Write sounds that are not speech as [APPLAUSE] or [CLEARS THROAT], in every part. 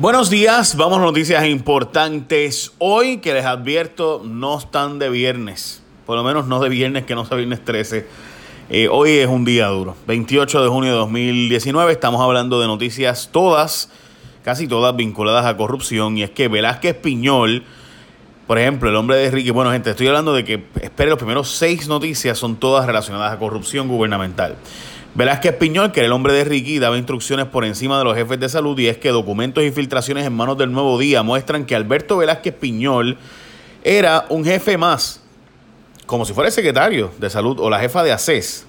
Buenos días, vamos a noticias importantes. Hoy que les advierto, no están de viernes, por lo menos no de viernes, que no sea viernes 13. Eh, hoy es un día duro, 28 de junio de 2019, estamos hablando de noticias todas, casi todas vinculadas a corrupción, y es que Velázquez Piñol, por ejemplo, el hombre de Ricky, bueno gente, estoy hablando de que, espere, los primeros seis noticias son todas relacionadas a corrupción gubernamental. Velázquez Piñol, que era el hombre de Ricky, daba instrucciones por encima de los jefes de salud y es que documentos y filtraciones en manos del Nuevo Día muestran que Alberto Velázquez Piñol era un jefe más, como si fuera el secretario de salud o la jefa de ACES,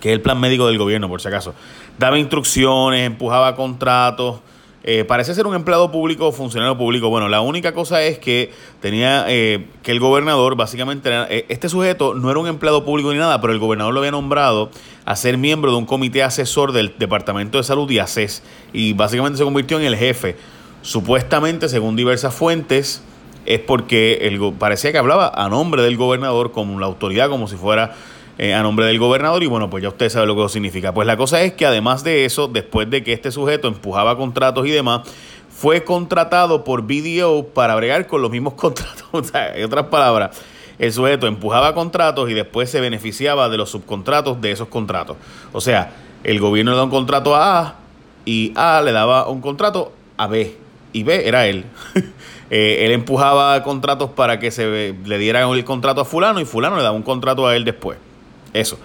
que es el plan médico del gobierno, por si acaso. Daba instrucciones, empujaba contratos, eh, parece ser un empleado público o funcionario público. Bueno, la única cosa es que tenía eh, que el gobernador, básicamente, eh, este sujeto no era un empleado público ni nada, pero el gobernador lo había nombrado a ser miembro de un comité asesor del Departamento de Salud y ACES. Y básicamente se convirtió en el jefe. Supuestamente, según diversas fuentes, es porque el, parecía que hablaba a nombre del gobernador como la autoridad, como si fuera eh, a nombre del gobernador y bueno, pues ya usted sabe lo que eso significa. Pues la cosa es que además de eso, después de que este sujeto empujaba contratos y demás, fue contratado por BDO para bregar con los mismos [LAUGHS] contratos. o sea, en otras palabras, el sujeto empujaba contratos y después se beneficiaba de los subcontratos de esos contratos. O sea, el gobierno le da un contrato a A y A le daba un contrato a B y B era él. [LAUGHS] Eh, él empujaba contratos para que se le diera el contrato a fulano y fulano le daba un contrato a él después. Eso.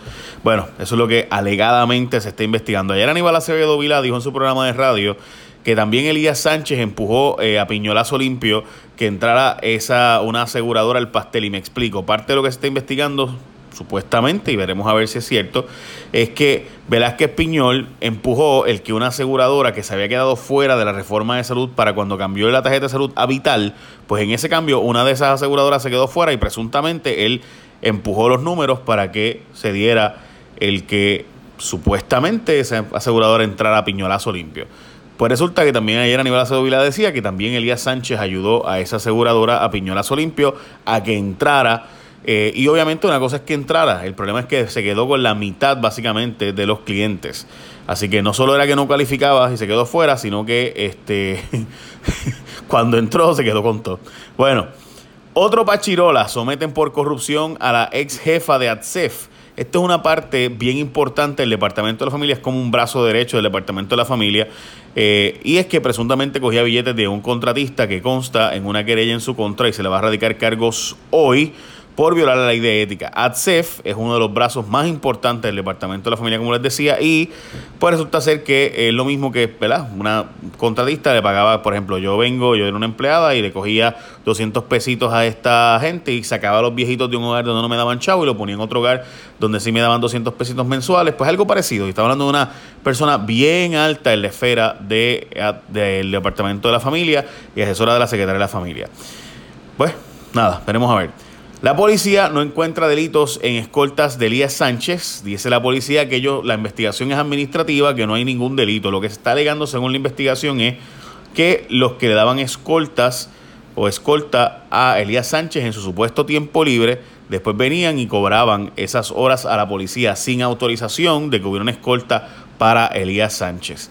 Bueno, eso es lo que alegadamente se está investigando. Ayer Aníbal Acevedo Vila dijo en su programa de radio que también Elías Sánchez empujó eh, a Piñolazo Limpio que entrara esa una aseguradora al pastel. Y me explico, parte de lo que se está investigando, supuestamente, y veremos a ver si es cierto, es que Velázquez Piñol empujó el que una aseguradora que se había quedado fuera de la reforma de salud para cuando cambió la tarjeta de salud a Vital, pues en ese cambio una de esas aseguradoras se quedó fuera y presuntamente él empujó los números para que se diera el que supuestamente esa aseguradora entrara a piñolazo limpio. Pues resulta que también ayer Aníbal Acevedo Vila decía que también Elías Sánchez ayudó a esa aseguradora a piñolazo limpio a que entrara. Eh, y obviamente una cosa es que entrara, el problema es que se quedó con la mitad básicamente de los clientes. Así que no solo era que no calificaba y se quedó fuera, sino que este [LAUGHS] cuando entró se quedó con todo. Bueno, otro Pachirola someten por corrupción a la ex jefa de ATSEF. Esto es una parte bien importante del Departamento de la Familia, es como un brazo derecho del Departamento de la Familia, eh, y es que presuntamente cogía billetes de un contratista que consta en una querella en su contra y se le va a radicar cargos hoy por violar la ley de ética. ADSEF es uno de los brazos más importantes del Departamento de la Familia, como les decía, y pues resulta ser que es lo mismo que, ¿verdad? Una contratista le pagaba, por ejemplo, yo vengo, yo era una empleada y le cogía 200 pesitos a esta gente y sacaba a los viejitos de un hogar donde no me daban chavo y lo ponía en otro hogar donde sí me daban 200 pesitos mensuales, pues algo parecido. Y estaba hablando de una persona bien alta en la esfera de, del Departamento de la Familia y asesora de la Secretaría de la Familia. Pues nada, veremos a ver. La policía no encuentra delitos en escoltas de Elías Sánchez. Dice la policía que ellos, la investigación es administrativa, que no hay ningún delito. Lo que se está alegando según la investigación es que los que le daban escoltas o escolta a Elías Sánchez en su supuesto tiempo libre, después venían y cobraban esas horas a la policía sin autorización de que hubiera una escolta para Elías Sánchez.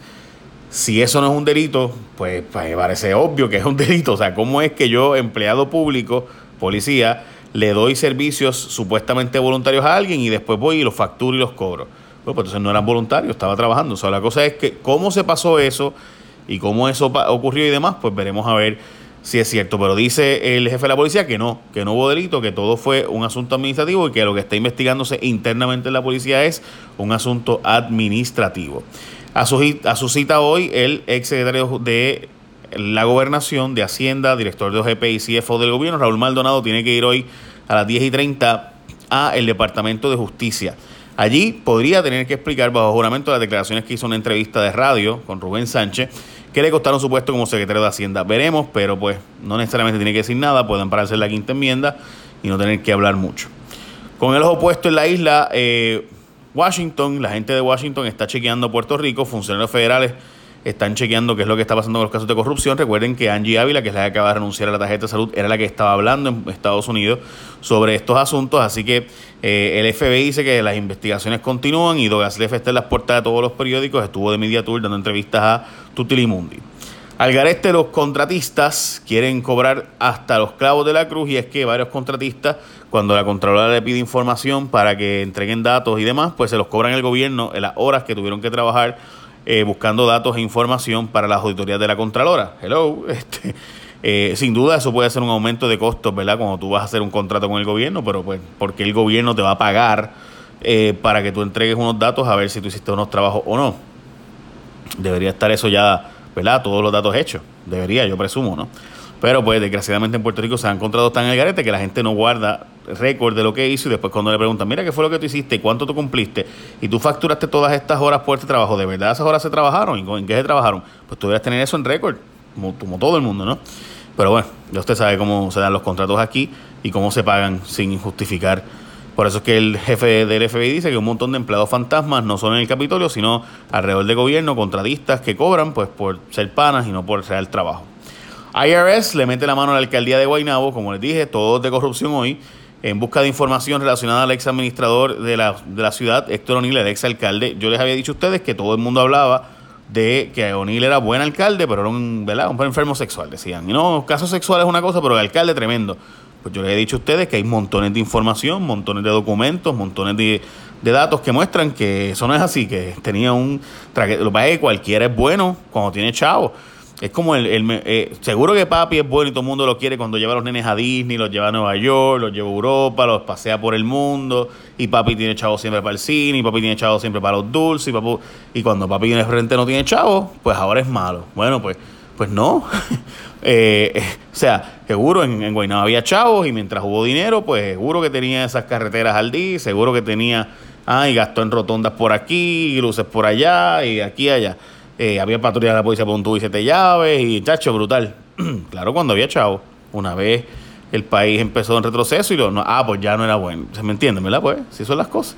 Si eso no es un delito, pues, pues parece obvio que es un delito. O sea, ¿cómo es que yo, empleado público, policía, le doy servicios supuestamente voluntarios a alguien y después voy y los facturo y los cobro. Bueno, pues entonces no eran voluntarios, estaba trabajando. O sea, la cosa es que cómo se pasó eso y cómo eso ocurrió y demás, pues veremos a ver si es cierto. Pero dice el jefe de la policía que no, que no hubo delito, que todo fue un asunto administrativo y que lo que está investigándose internamente en la policía es un asunto administrativo. A su, a su cita hoy, el ex secretario de la gobernación, de Hacienda, director de OGP y CFO del gobierno, Raúl Maldonado, tiene que ir hoy a las 10 y 30 a el Departamento de Justicia. Allí podría tener que explicar bajo juramento las declaraciones que hizo en una entrevista de radio con Rubén Sánchez, que le costaron su puesto como secretario de Hacienda. Veremos, pero pues no necesariamente tiene que decir nada, pueden pararse en la quinta enmienda y no tener que hablar mucho. Con el ojo puesto en la isla, eh, Washington, la gente de Washington está chequeando Puerto Rico, funcionarios federales están chequeando qué es lo que está pasando con los casos de corrupción. Recuerden que Angie Ávila, que es la que acaba de renunciar a la tarjeta de salud, era la que estaba hablando en Estados Unidos sobre estos asuntos. Así que eh, el FBI dice que las investigaciones continúan y Douglas Leff está en las puertas de todos los periódicos. Estuvo de Media Tour dando entrevistas a Tutilimundi. Al garete los contratistas quieren cobrar hasta los clavos de la cruz y es que varios contratistas, cuando la Contralora le pide información para que entreguen datos y demás, pues se los cobran el gobierno en las horas que tuvieron que trabajar eh, buscando datos e información para las auditorías de la Contralora. Hello, [LAUGHS] este, eh, sin duda eso puede ser un aumento de costos, ¿verdad? Cuando tú vas a hacer un contrato con el gobierno, pero pues porque el gobierno te va a pagar eh, para que tú entregues unos datos a ver si tú hiciste unos trabajos o no. Debería estar eso ya ¿verdad? Todos los datos hechos. Debería, yo presumo, ¿no? Pero pues desgraciadamente en Puerto Rico se han encontrado tan en el garete que la gente no guarda récord de lo que hizo y después cuando le preguntan, mira, ¿qué fue lo que tú hiciste cuánto tú cumpliste? Y tú facturaste todas estas horas por este trabajo, ¿de verdad esas horas se trabajaron? ¿Y en qué se trabajaron? Pues tú deberías tener eso en récord, como, todo el mundo, ¿no? Pero bueno, ya usted sabe cómo se dan los contratos aquí y cómo se pagan sin justificar por eso es que el jefe del FBI dice que un montón de empleados fantasmas no son en el Capitolio, sino alrededor del gobierno, contratistas que cobran pues por ser panas y no por real trabajo. IRS le mete la mano a la alcaldía de Guaynabo, como les dije, todos de corrupción hoy, en busca de información relacionada al ex administrador de la, de la ciudad, Héctor O'Neill, el ex alcalde. Yo les había dicho a ustedes que todo el mundo hablaba de que O'Neill era buen alcalde, pero era un, ¿verdad? un enfermo sexual, decían. Y no, caso sexual es una cosa, pero el alcalde tremendo. Pues yo les he dicho a ustedes que hay montones de información, montones de documentos, montones de, datos que muestran que eso no es así, que tenía un... Lo que cualquiera es bueno cuando tiene chavo. Es como el... Eh, seguro que papi es bueno y todo el mundo lo quiere cuando lleva a los nenes a Disney, los lleva a Nueva York, los lleva a Europa, los pasea por el mundo. Y papi tiene chavo siempre para el cine, y papi tiene chavo siempre para los dulces. Y, y cuando papi viene frente no tiene chavo, pues ahora es malo. Bueno, pues, pues no. [LAUGHS] Eh, o sea, seguro en, en Guaynabo había chavos y mientras hubo dinero, pues seguro que tenía esas carreteras al día, seguro que tenía, ah, y gastó en rotondas por aquí, y luces por allá, y aquí y allá. Eh, había patrullas de la policía por un tubo y siete llaves, y chacho, brutal. [CLEARS THROAT] claro, cuando había chavos. Una vez el país empezó en retroceso y lo, no, ah, pues ya no era bueno. ¿Se me entiende, verdad? Pues, si son las cosas.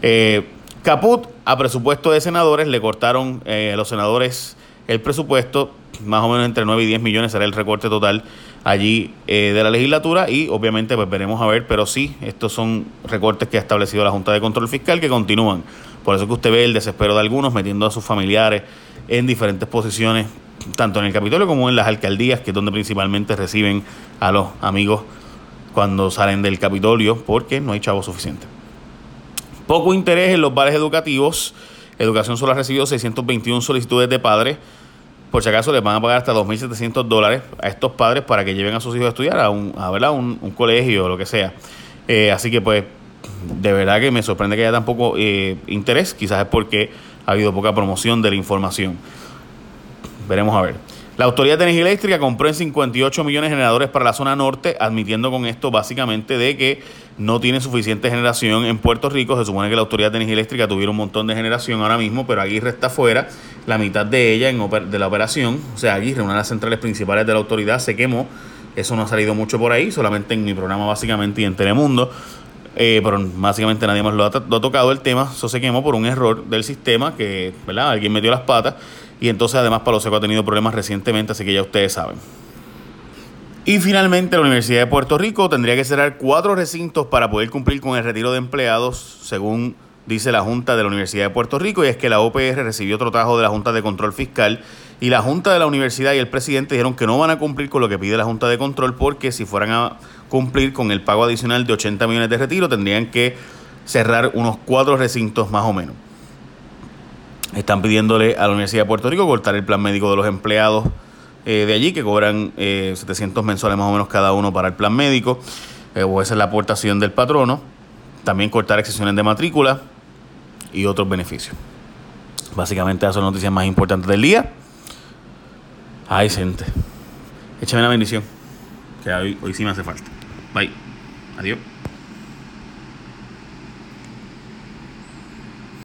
Eh, Caput, a presupuesto de senadores, le cortaron a los senadores el presupuesto, más o menos entre 9 y 10 millones será el recorte total allí eh, de la legislatura y obviamente pues veremos a ver, pero sí, estos son recortes que ha establecido la Junta de Control Fiscal que continúan. Por eso que usted ve el desespero de algunos metiendo a sus familiares en diferentes posiciones, tanto en el Capitolio como en las alcaldías, que es donde principalmente reciben a los amigos cuando salen del Capitolio, porque no hay chavo suficiente. Poco interés en los bares educativos Educación solo ha recibido 621 solicitudes de padres. Por si acaso les van a pagar hasta 2.700 dólares a estos padres para que lleven a sus hijos a estudiar a un, a, ¿verdad? un, colegio o lo que sea. Eh, así que pues de verdad que me sorprende que haya tan poco eh, interés. Quizás es porque ha habido poca promoción de la información. Veremos a ver. La Autoridad de Energía Eléctrica compró en 58 millones de generadores para la zona norte, admitiendo con esto básicamente de que no tiene suficiente generación en Puerto Rico. Se supone que la Autoridad de Energía Eléctrica tuviera un montón de generación ahora mismo, pero Aguirre está fuera, la mitad de ella en de la operación. O sea, Aguirre, una de las centrales principales de la autoridad, se quemó. Eso no ha salido mucho por ahí, solamente en mi programa básicamente y en Telemundo. Eh, pero básicamente nadie más lo ha, tocado el tema. Eso por un error del sistema que, ¿verdad? Alguien metió las patas y entonces además Palo Seco ha tenido problemas recientemente, así que ya ustedes saben. Y finalmente la Universidad de Puerto Rico tendría que cerrar cuatro recintos para poder cumplir con el retiro de empleados, según dice la Junta de la Universidad de Puerto Rico, y es que la OPR recibió otro trabajo de la Junta de Control Fiscal y la Junta de la Universidad y el presidente dijeron que no van a cumplir con lo que pide la Junta de Control porque si fueran a cumplir con el pago adicional de 80 millones de retiro tendrían que cerrar unos cuatro recintos más o menos. Están pidiéndole a la Universidad de Puerto Rico cortar el plan médico de los empleados eh, de allí, que cobran 700 eh, mensuales más o menos cada uno para el plan médico, eh, o esa es la aportación del patrono. También cortar excepciones de matrícula y otros beneficios. Básicamente esas son las noticias más importantes del día. Ay, gente. Échame la bendición. Que hoy, hoy sí me hace falta. Bye. Adiós.